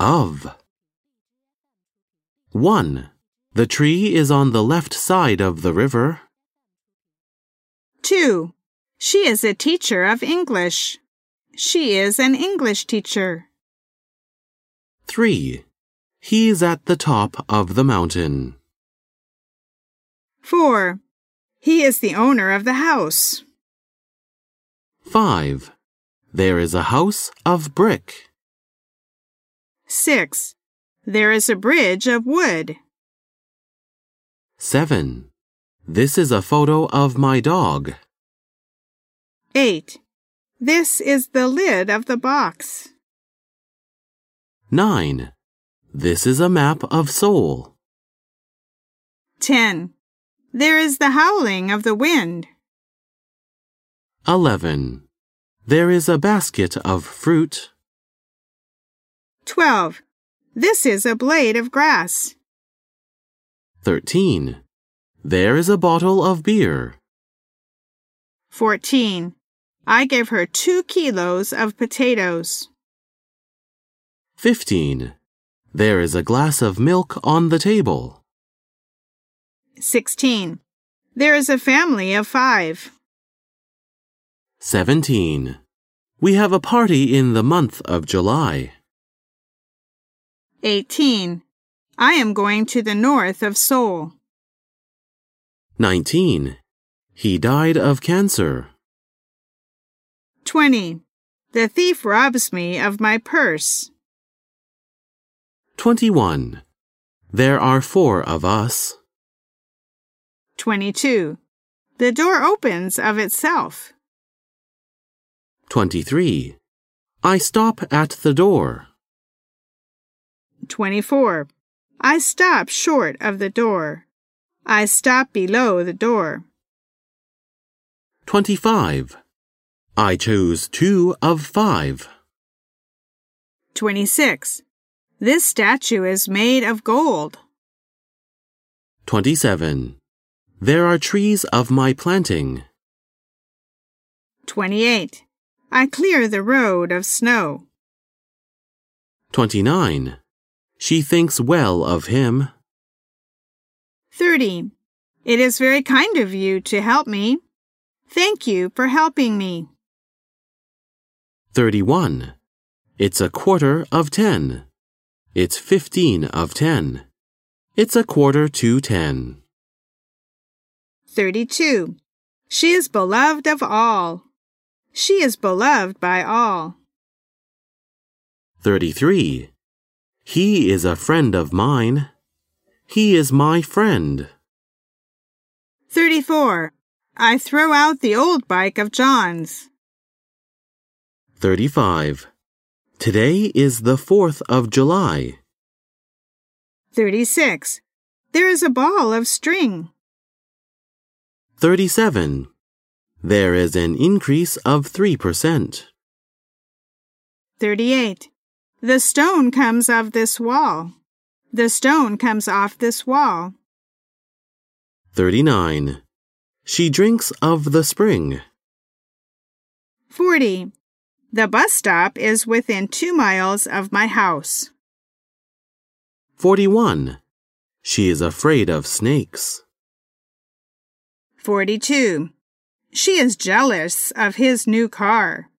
Of. 1. The tree is on the left side of the river. 2. She is a teacher of English. She is an English teacher. 3. He's at the top of the mountain. 4. He is the owner of the house. 5. There is a house of brick. 6. There is a bridge of wood. 7. This is a photo of my dog. 8. This is the lid of the box. 9. This is a map of Seoul. 10. There is the howling of the wind. 11. There is a basket of fruit. 12. This is a blade of grass. 13. There is a bottle of beer. 14. I gave her two kilos of potatoes. 15. There is a glass of milk on the table. 16. There is a family of five. 17. We have a party in the month of July. 18. I am going to the north of Seoul. 19. He died of cancer. 20. The thief robs me of my purse. 21. There are four of us. 22. The door opens of itself. 23. I stop at the door. 24. I stop short of the door. I stop below the door. 25. I chose two of five. 26. This statue is made of gold. 27. There are trees of my planting. 28. I clear the road of snow. 29. She thinks well of him. 30. It is very kind of you to help me. Thank you for helping me. 31. It's a quarter of ten. It's fifteen of ten. It's a quarter to ten. 32. She is beloved of all. She is beloved by all. 33. He is a friend of mine. He is my friend. 34. I throw out the old bike of John's. 35. Today is the 4th of July. 36. There is a ball of string. 37. There is an increase of 3%. 38. The stone comes of this wall. The stone comes off this wall. 39. She drinks of the spring. 40. The bus stop is within two miles of my house. 41. She is afraid of snakes. 42. She is jealous of his new car.